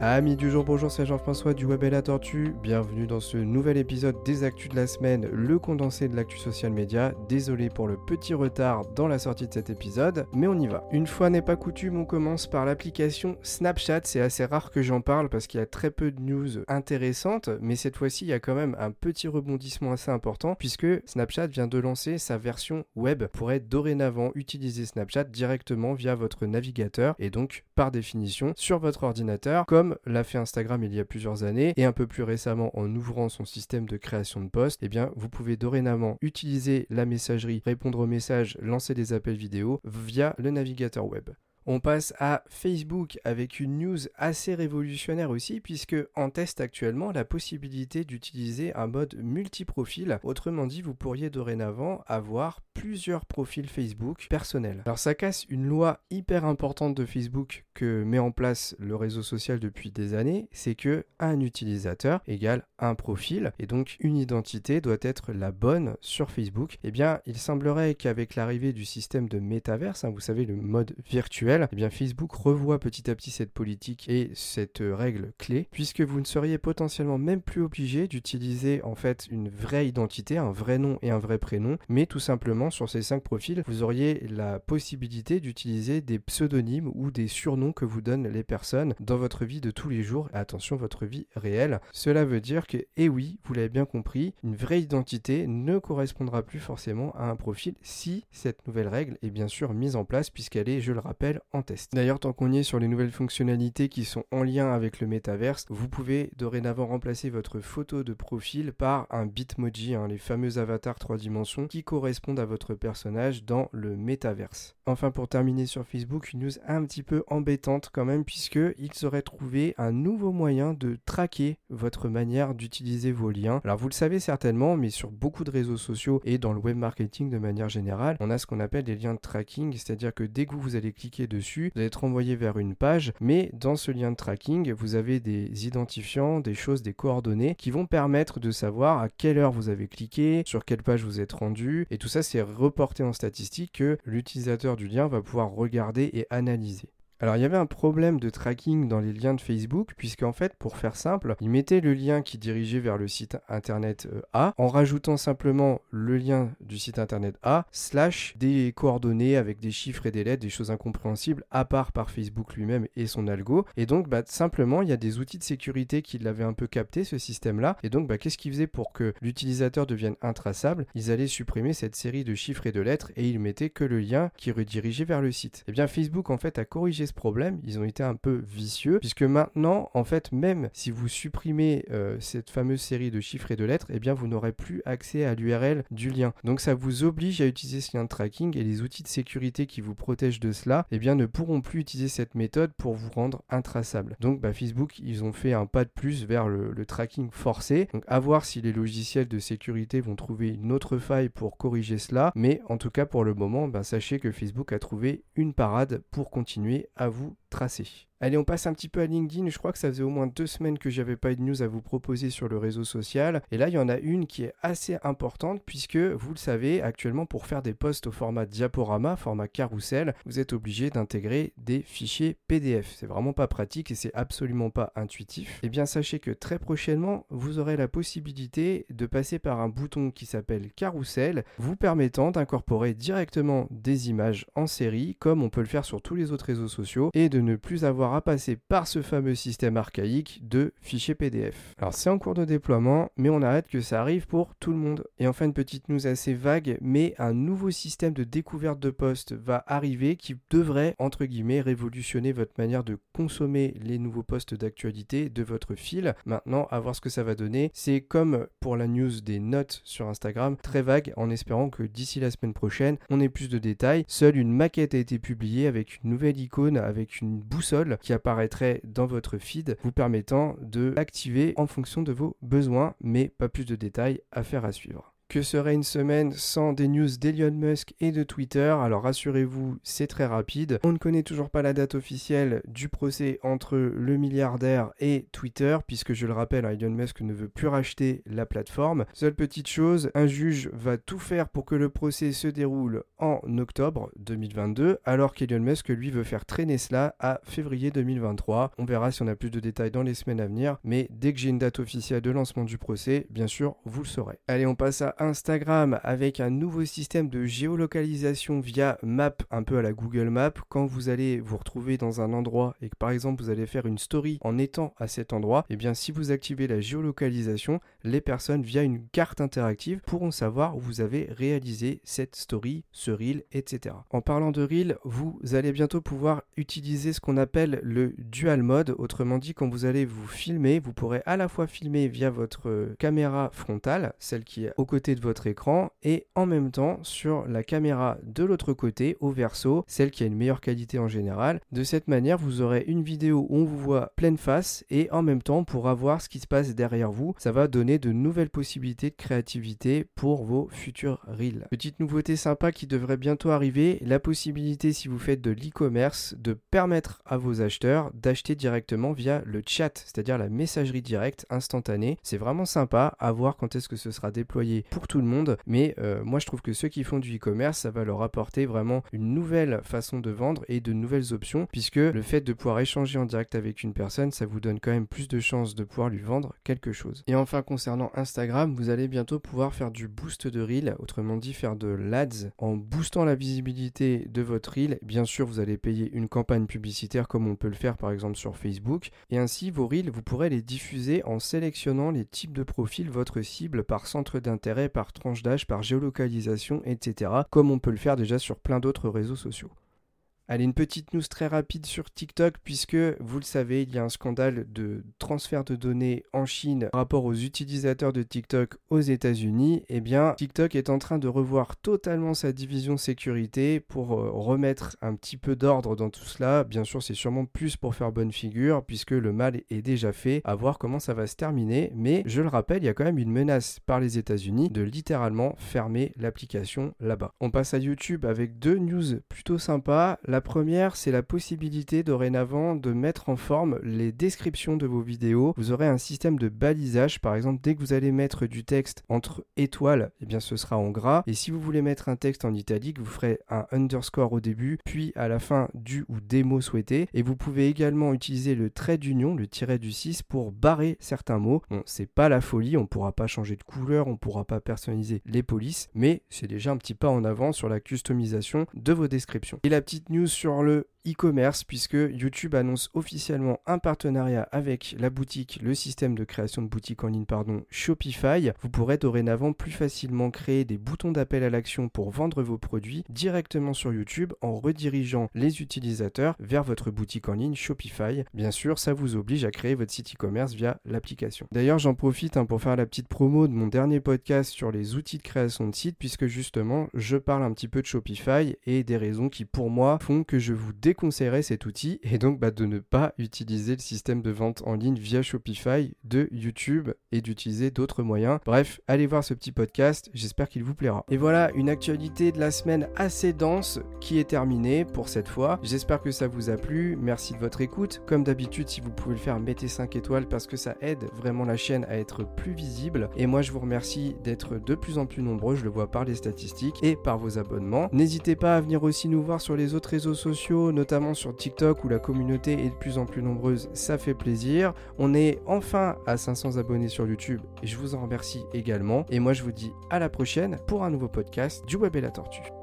Amis du jour, bonjour, c'est Jean-François du Web et la Tortue. Bienvenue dans ce nouvel épisode des Actus de la semaine, le condensé de l'actu social média. Désolé pour le petit retard dans la sortie de cet épisode, mais on y va. Une fois n'est pas coutume, on commence par l'application Snapchat. C'est assez rare que j'en parle parce qu'il y a très peu de news intéressantes, mais cette fois-ci, il y a quand même un petit rebondissement assez important puisque Snapchat vient de lancer sa version web. Pourrait dorénavant utiliser Snapchat directement via votre navigateur et donc par définition sur votre ordinateur comme l'a fait Instagram il y a plusieurs années et un peu plus récemment en ouvrant son système de création de posts, eh bien vous pouvez dorénavant utiliser la messagerie, répondre aux messages, lancer des appels vidéo via le navigateur web. On passe à Facebook avec une news assez révolutionnaire aussi puisque en test actuellement la possibilité d'utiliser un mode multi-profil. Autrement dit, vous pourriez dorénavant avoir plusieurs profils Facebook personnels. Alors ça casse une loi hyper importante de Facebook que met en place le réseau social depuis des années, c'est que un utilisateur égale un profil et donc une identité doit être la bonne sur Facebook. Eh bien, il semblerait qu'avec l'arrivée du système de métaverse, hein, vous savez le mode virtuel eh bien Facebook revoit petit à petit cette politique et cette règle clé, puisque vous ne seriez potentiellement même plus obligé d'utiliser en fait une vraie identité, un vrai nom et un vrai prénom, mais tout simplement sur ces cinq profils, vous auriez la possibilité d'utiliser des pseudonymes ou des surnoms que vous donnent les personnes dans votre vie de tous les jours, attention, votre vie réelle. Cela veut dire que, eh oui, vous l'avez bien compris, une vraie identité ne correspondra plus forcément à un profil si cette nouvelle règle est bien sûr mise en place, puisqu'elle est, je le rappelle, en test. D'ailleurs, tant qu'on y est sur les nouvelles fonctionnalités qui sont en lien avec le métaverse, vous pouvez dorénavant remplacer votre photo de profil par un bitmoji, hein, les fameux avatars 3 dimensions qui correspondent à votre personnage dans le métaverse. Enfin, pour terminer sur Facebook, une news un petit peu embêtante quand même, puisque ils auraient trouvé un nouveau moyen de traquer votre manière d'utiliser vos liens. Alors, vous le savez certainement, mais sur beaucoup de réseaux sociaux et dans le web marketing de manière générale, on a ce qu'on appelle des liens de tracking, c'est-à-dire que dès que vous allez cliquer de vous allez être envoyé vers une page, mais dans ce lien de tracking, vous avez des identifiants, des choses, des coordonnées qui vont permettre de savoir à quelle heure vous avez cliqué, sur quelle page vous êtes rendu, et tout ça c'est reporté en statistique que l'utilisateur du lien va pouvoir regarder et analyser. Alors il y avait un problème de tracking dans les liens de Facebook, puisqu'en fait, pour faire simple, il mettait le lien qui dirigeait vers le site internet euh, A, en rajoutant simplement le lien du site internet A, slash des coordonnées avec des chiffres et des lettres, des choses incompréhensibles, à part par Facebook lui-même et son algo. Et donc, bah, simplement, il y a des outils de sécurité qui l'avaient un peu capté, ce système-là. Et donc, bah, qu'est-ce qu'ils faisaient pour que l'utilisateur devienne intraçable? Ils allaient supprimer cette série de chiffres et de lettres et ils mettaient que le lien qui redirigeait vers le site. Et eh bien, Facebook, en fait, a corrigé problème, ils ont été un peu vicieux, puisque maintenant, en fait, même si vous supprimez euh, cette fameuse série de chiffres et de lettres, eh bien, vous n'aurez plus accès à l'URL du lien. Donc, ça vous oblige à utiliser ce lien de tracking et les outils de sécurité qui vous protègent de cela, eh bien, ne pourront plus utiliser cette méthode pour vous rendre intraçable. Donc, bah, Facebook, ils ont fait un pas de plus vers le, tracking forcé. Donc, à voir si les logiciels de sécurité vont trouver une autre faille pour corriger cela, mais en tout cas, pour le moment, bah, sachez que Facebook a trouvé une parade pour continuer à vous tracer. Allez, on passe un petit peu à LinkedIn. Je crois que ça faisait au moins deux semaines que j'avais pas eu de news à vous proposer sur le réseau social. Et là, il y en a une qui est assez importante puisque, vous le savez, actuellement, pour faire des posts au format diaporama, format carrousel, vous êtes obligé d'intégrer des fichiers PDF. C'est vraiment pas pratique et c'est absolument pas intuitif. Et eh bien, sachez que très prochainement, vous aurez la possibilité de passer par un bouton qui s'appelle carrousel, vous permettant d'incorporer directement des images en série, comme on peut le faire sur tous les autres réseaux sociaux, et de ne plus avoir à passer par ce fameux système archaïque de fichiers PDF. Alors c'est en cours de déploiement, mais on arrête que ça arrive pour tout le monde. Et enfin une petite news assez vague, mais un nouveau système de découverte de postes va arriver qui devrait, entre guillemets, révolutionner votre manière de consommer les nouveaux postes d'actualité de votre fil. Maintenant, à voir ce que ça va donner. C'est comme pour la news des notes sur Instagram, très vague, en espérant que d'ici la semaine prochaine, on ait plus de détails. Seule une maquette a été publiée avec une nouvelle icône, avec une boussole qui apparaîtrait dans votre feed, vous permettant de l'activer en fonction de vos besoins, mais pas plus de détails à faire à suivre. Que serait une semaine sans des news d'Elon Musk et de Twitter? Alors rassurez-vous, c'est très rapide. On ne connaît toujours pas la date officielle du procès entre le milliardaire et Twitter, puisque je le rappelle, hein, Elon Musk ne veut plus racheter la plateforme. Seule petite chose, un juge va tout faire pour que le procès se déroule en octobre 2022, alors qu'Elon Musk lui veut faire traîner cela à février 2023. On verra si on a plus de détails dans les semaines à venir, mais dès que j'ai une date officielle de lancement du procès, bien sûr, vous le saurez. Allez, on passe à Instagram avec un nouveau système de géolocalisation via Map, un peu à la Google Map. Quand vous allez vous retrouver dans un endroit et que par exemple vous allez faire une story en étant à cet endroit, et eh bien si vous activez la géolocalisation, les personnes via une carte interactive pourront savoir où vous avez réalisé cette story, ce reel, etc. En parlant de reel, vous allez bientôt pouvoir utiliser ce qu'on appelle le dual mode. Autrement dit, quand vous allez vous filmer, vous pourrez à la fois filmer via votre caméra frontale, celle qui est aux côtés de votre écran, et en même temps sur la caméra de l'autre côté, au verso, celle qui a une meilleure qualité en général. De cette manière, vous aurez une vidéo où on vous voit pleine face et en même temps on pourra voir ce qui se passe derrière vous. Ça va donner de nouvelles possibilités de créativité pour vos futurs reels. Petite nouveauté sympa qui devrait bientôt arriver, la possibilité si vous faites de l'e-commerce de permettre à vos acheteurs d'acheter directement via le chat, c'est-à-dire la messagerie directe instantanée. C'est vraiment sympa à voir quand est-ce que ce sera déployé pour tout le monde, mais euh, moi je trouve que ceux qui font du e-commerce, ça va leur apporter vraiment une nouvelle façon de vendre et de nouvelles options, puisque le fait de pouvoir échanger en direct avec une personne, ça vous donne quand même plus de chances de pouvoir lui vendre quelque chose. Et enfin concernant Instagram, vous allez bientôt pouvoir faire du boost de reel, autrement dit faire de l'ads en boostant la visibilité de votre reel. Bien sûr, vous allez payer une campagne publicitaire comme on peut le faire par exemple sur Facebook, et ainsi vos reels, vous pourrez les diffuser en sélectionnant les types de profils votre cible par centre d'intérêt, par tranche d'âge, par géolocalisation, etc. Comme on peut le faire déjà sur plein d'autres réseaux sociaux. Allez, une petite news très rapide sur TikTok, puisque vous le savez, il y a un scandale de transfert de données en Chine par rapport aux utilisateurs de TikTok aux États-Unis. Eh bien, TikTok est en train de revoir totalement sa division sécurité pour euh, remettre un petit peu d'ordre dans tout cela. Bien sûr, c'est sûrement plus pour faire bonne figure, puisque le mal est déjà fait. À voir comment ça va se terminer. Mais je le rappelle, il y a quand même une menace par les États-Unis de littéralement fermer l'application là-bas. On passe à YouTube avec deux news plutôt sympas. Première, c'est la possibilité dorénavant de mettre en forme les descriptions de vos vidéos. Vous aurez un système de balisage, par exemple, dès que vous allez mettre du texte entre étoiles, eh bien ce sera en gras. Et si vous voulez mettre un texte en italique, vous ferez un underscore au début, puis à la fin du ou des mots souhaités. Et vous pouvez également utiliser le trait d'union, le tiret du 6, pour barrer certains mots. Bon, c'est pas la folie, on pourra pas changer de couleur, on pourra pas personnaliser les polices, mais c'est déjà un petit pas en avant sur la customisation de vos descriptions. Et la petite news sur le e-commerce puisque YouTube annonce officiellement un partenariat avec la boutique, le système de création de boutique en ligne, pardon, Shopify. Vous pourrez dorénavant plus facilement créer des boutons d'appel à l'action pour vendre vos produits directement sur YouTube en redirigeant les utilisateurs vers votre boutique en ligne Shopify. Bien sûr, ça vous oblige à créer votre site e-commerce via l'application. D'ailleurs, j'en profite hein, pour faire la petite promo de mon dernier podcast sur les outils de création de site puisque justement, je parle un petit peu de Shopify et des raisons qui pour moi font que je vous découvre conseillerais cet outil et donc bah, de ne pas utiliser le système de vente en ligne via Shopify de YouTube et d'utiliser d'autres moyens. Bref, allez voir ce petit podcast, j'espère qu'il vous plaira. Et voilà, une actualité de la semaine assez dense qui est terminée pour cette fois. J'espère que ça vous a plu, merci de votre écoute. Comme d'habitude, si vous pouvez le faire, mettez 5 étoiles parce que ça aide vraiment la chaîne à être plus visible. Et moi, je vous remercie d'être de plus en plus nombreux, je le vois par les statistiques et par vos abonnements. N'hésitez pas à venir aussi nous voir sur les autres réseaux sociaux, notamment sur TikTok où la communauté est de plus en plus nombreuse, ça fait plaisir. On est enfin à 500 abonnés sur YouTube et je vous en remercie également. Et moi je vous dis à la prochaine pour un nouveau podcast du Web et la Tortue.